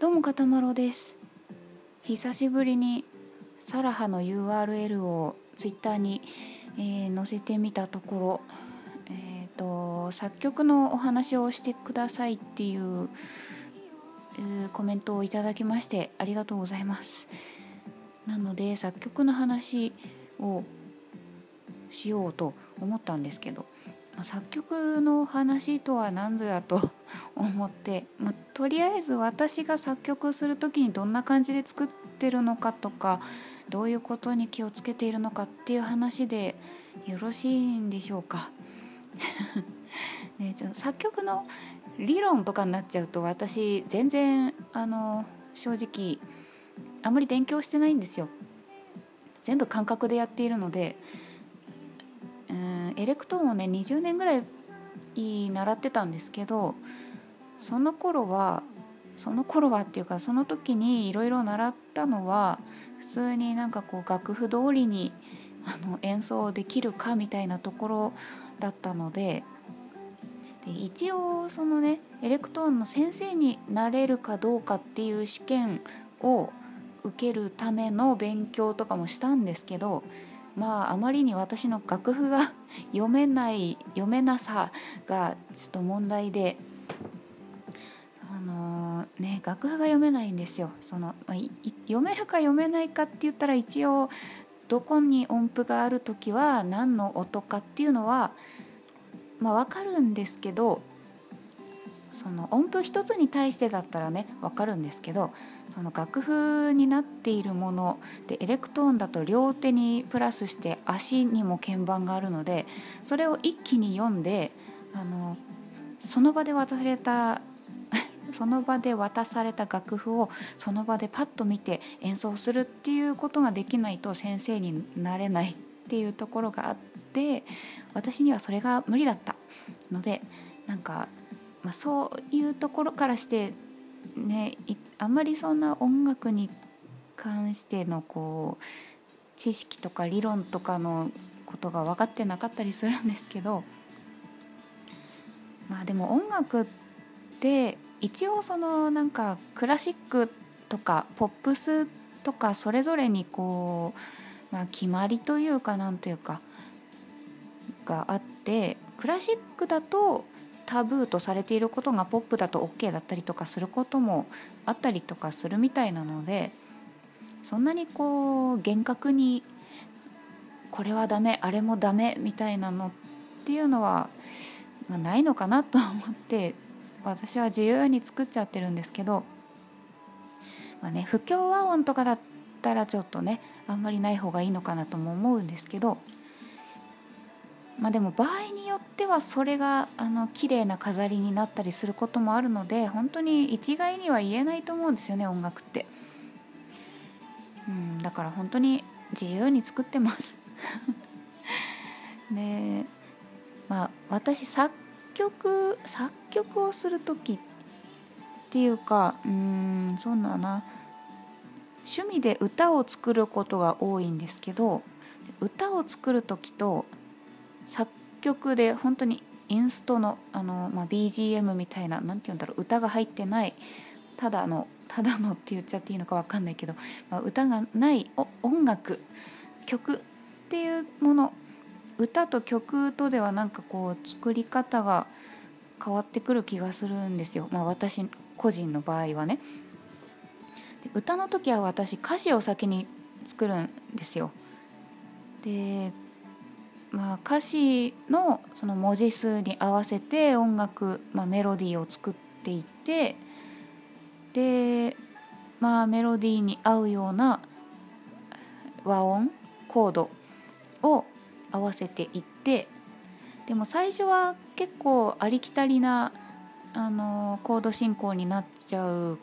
どうもかたまろです。久しぶりにサラハの URL をツイッターに、えー、載せてみたところ、えーと、作曲のお話をしてくださいっていう、えー、コメントをいただきましてありがとうございます。なので作曲の話をしようと思ったんですけど作曲の話とは何ぞやと 思って、まあ、とりあえず私が作曲する時にどんな感じで作ってるのかとかどういうことに気をつけているのかっていう話でよろしいんでしょうか？ね、ちょ作曲の理論とかになっちゃうと私全然あの正直あんまり勉強してないんですよ。全部感覚でやっているのでうんエレクトーンをね20年ぐらい習ってたんですけどその頃はその頃はっていうかその時にいろいろ習ったのは普通になんかこう楽譜通りにあの演奏できるかみたいなところだったのでで一応そのねエレクトーンの先生になれるかどうかっていう試験を受けるための勉強とかもしたんですけどまああまりに私の楽譜が 読めない読めなさがちょっと問題であのー、ね楽譜が読めないんですよ。その、まあ、読めるか読めないかって言ったら一応どこに音符がある時は何の音かっていうのはまあ分かるんですけどその音符一つに対してだったらね分かるんですけどその楽譜になっているものでエレクトーンだと両手にプラスして足にも鍵盤があるのでそれを一気に読んであのその場で渡された その場で渡された楽譜をその場でパッと見て演奏するっていうことができないと先生になれないっていうところがあって私にはそれが無理だったのでなんか、まあ、そういうところからしてねあんまりそんな音楽に関してのこう知識とか理論とかのことが分かってなかったりするんですけどまあでも音楽って一応そのなんかクラシックとかポップスとかそれぞれにこう、まあ、決まりというかなんというかがあってクラシックだとタブーとされていることがポップだと OK だったりとかすることもあったりとかするみたいなのでそんなにこう厳格にこれはダメあれもダメみたいなのっていうのは、まあ、ないのかなと思って私は自由に作っちゃってるんですけど、まあね、不協和音とかだったらちょっとねあんまりない方がいいのかなとも思うんですけどまあでも場合によってはそれがあの綺麗な飾りになったりすることもあるので本当に一概には言えないと思うんですよね音楽って、うん、だから本当に自由に作ってます。でまあ私作曲作曲をする時っていうかうんそうだな。趣味で歌を作ることが多いんですけど歌を作る時と作曲で本当にインストのあの、まあ、BGM みたいな何て言うんだろう歌が入ってないただのただのって言っちゃっていいのか分かんないけど、まあ、歌がない音楽曲っていうもの歌と曲とではなんかこう作り方が変わってくる気がするんですよ、まあ、私個人の場合はね。歌の時は私歌詞を先に作るんですよ。でまあ、歌詞のその文字数に合わせて音楽、まあ、メロディーを作っていてで、まあ、メロディーに合うような和音コードを合わせていってでも最初は結構ありきたりなあのコード進行になっちゃう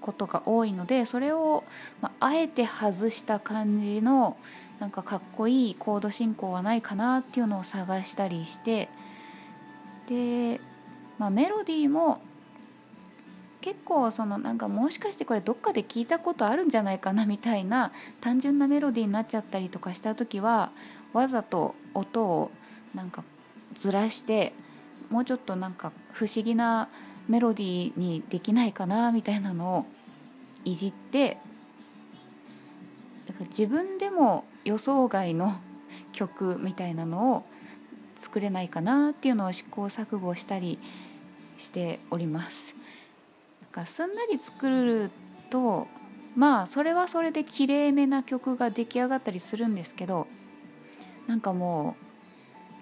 ことが多いのでそれを、まあ、あえて外した感じのなんかかっこいいコード進行はないかなっていうのを探したりしてで、まあ、メロディーも結構そのなんかもしかしてこれどっかで聞いたことあるんじゃないかなみたいな単純なメロディーになっちゃったりとかした時はわざと音をなんかずらしてもうちょっとなんか不思議なメロディーにできないかなみたいなのをいじって自分でも予想外の曲みたいなのを作れないかなっていうのを試行錯誤したりしております。なんかすんなり作るとまあそれはそれできれいめな曲が出来上がったりするんですけどなんかも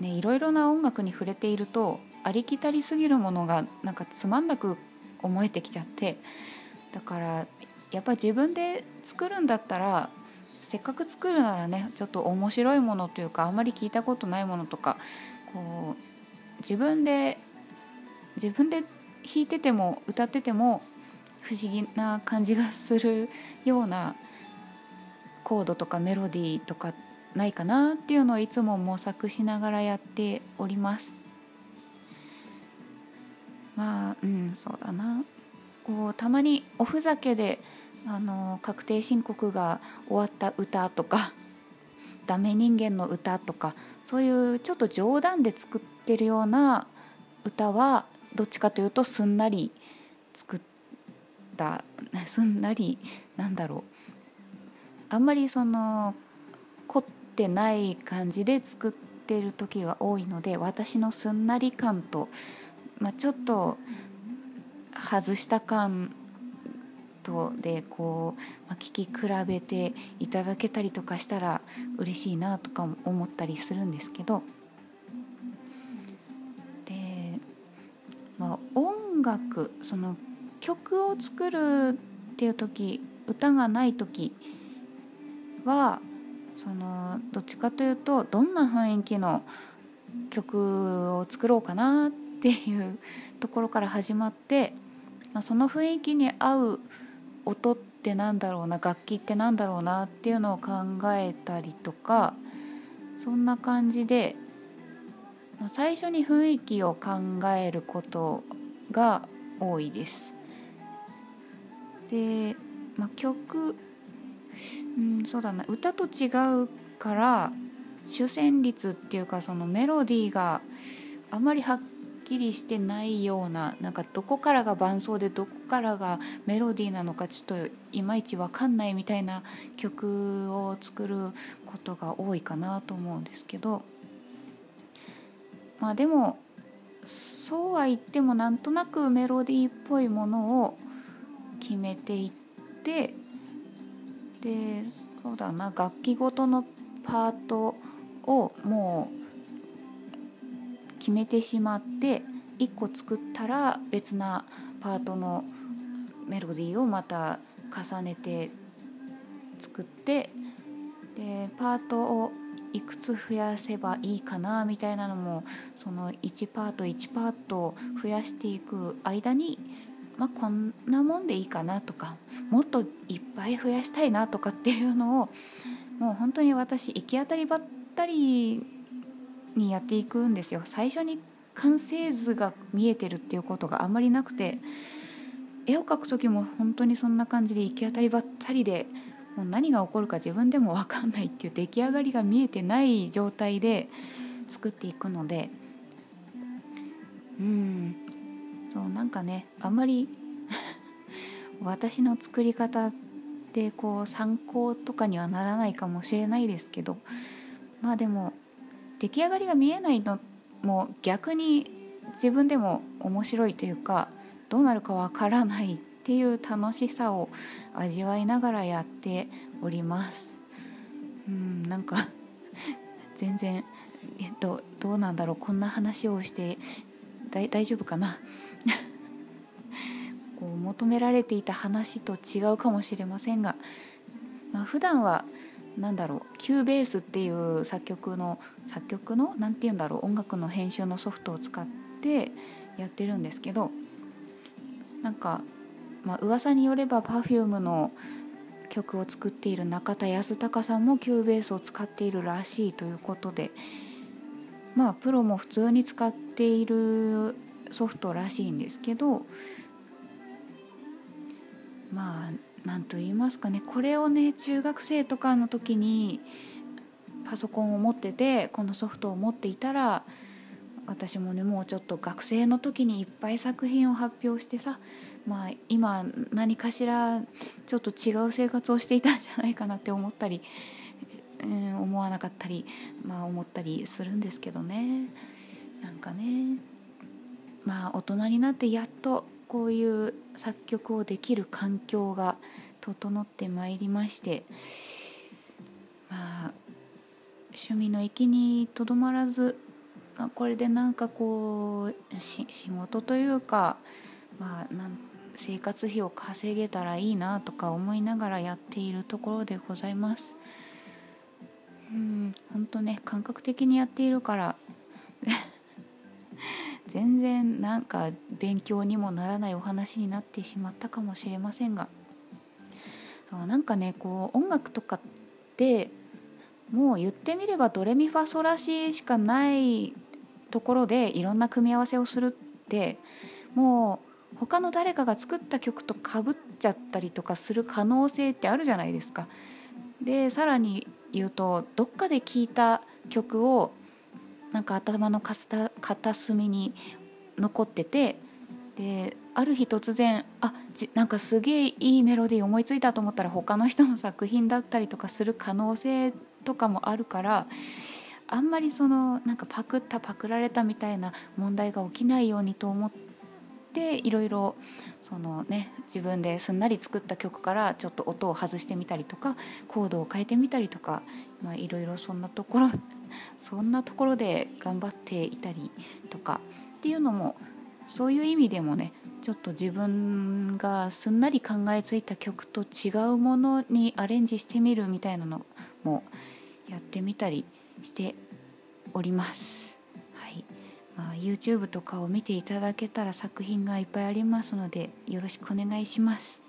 うねいろいろな音楽に触れているとありきたりすぎるものがなんかつまんなく思えてきちゃってだからやっぱ自分で作るんだったらせっかく作るならねちょっと面白いものというかあんまり聞いたことないものとかこう自分で自分で弾いてても歌ってても不思議な感じがするようなコードとかメロディーとかないかなっていうのをいつも模索しながらやっております。まあうんそうだな。こうたまにおふざけであの確定申告が終わった歌とか ダメ人間の歌とかそういうちょっと冗談で作ってるような歌はどっちかというとすんなり作った すんなりなんだろう。あんまりその凝ってない感じで作ってる時が多いので私のすんなり感と、まあ、ちょっと外した感とでこう、まあ、聞き比べていただけたりとかしたら嬉しいなとか思ったりするんですけど。で、まあ、音楽その曲を作るっていう時歌がない時はそのどっちかというとどんな雰囲気の曲を作ろうかなっていうところから始まって、まあ、その雰囲気に合う音ってなんだろうな楽器ってなんだろうなっていうのを考えたりとかそんな感じで、ま、最初に雰囲気を考えることが多いです。で、まあ、曲うんそうだな歌と違うから主旋律っていうかそのメロディーがあまりはっきりしてないようななんかどこからが伴奏でどこからがメロディーなのかちょっといまいち分かんないみたいな曲を作ることが多いかなと思うんですけどまあでもそうは言ってもなんとなくメロディーっぽいものを決めていってでそうだな楽器ごとのパートをもう決めてしまって1個作ったら別なパートのメロディーをまた重ねて作ってでパートをいくつ増やせばいいかなみたいなのもその1パート1パート増やしていく間にまあ、こんなもんでいいかなとかもっといっぱい増やしたいなとかっていうのをもう本当に私行き当たりばったりにやっていくんですよ。最初に完成図が見えてるっていうことがあんまりなくて絵を描く時も本当にそんな感じで行き当たりばったりでもう何が起こるか自分でも分かんないっていう出来上がりが見えてない状態で作っていくのでうん。そうなんかねあんまり 私の作り方でこう参考とかにはならないかもしれないですけどまあでも出来上がりが見えないのも逆に自分でも面白いというかどうなるかわからないっていう楽しさを味わいながらやっております。うんなんか 全然えっとどうなんだろうこんな話をして大丈夫かな？こう求められていた話と違うかもしれませんが、まあ、普段は何だろう Cubase っていう作曲の作曲の何て言うんだろう音楽の編集のソフトを使ってやってるんですけどなんか、まあ噂によれば Perfume の曲を作っている中田ヤスタカさんも Cubase を使っているらしいということでまあプロも普通に使っているソフトらしいんですけどまあ何と言いますかね。これをね中学生とかの時にパソコンを持っててこのソフトを持っていたら私もねもうちょっと学生の時にいっぱい作品を発表してさまあ今何かしらちょっと違う生活をしていたんじゃないかなって思ったり、うん、思わなかったりまあ思ったりするんですけどね。なんかねまあ大人になってやっとこういう作曲をできる環境が整ってまいりましてまあ趣味の域にとどまらず、まあ、これでなんかこう仕事というか、まあ、なん生活費を稼げたらいいなとか思いながらやっているところでございます。うん本当ね感覚的にやっているから全然なんか勉強にもならないお話になってしまったかもしれませんがそうなんかねこう音楽とかってもう言ってみればドレミファソラシしかないところでいろんな組み合わせをするってもう他の誰かが作った曲とかぶっちゃったりとかする可能性ってあるじゃないですか。でさらに言うとどっかで聴いた曲をなんか頭の片隅に残っててである日突然あじなんかすげえいいメロディー思いついたと思ったら他の人の作品だったりとかする可能性とかもあるからあんまりそのなんかパクったパクられたみたいな問題が起きないようにと思っていろいろそのね自分ですんなり作った曲からちょっと音を外してみたりとかコードを変えてみたりとかいろいろそんなところそんなところで頑張っていたりとかっていうのもそういう意味でもねちょっと自分がすんなり考えついた曲と違うものにアレンジしてみるみたいなのもやってみたりしております。はいまあ、YouTube とかを見ていただけたら作品がいっぱいありますのでよろしくお願いします。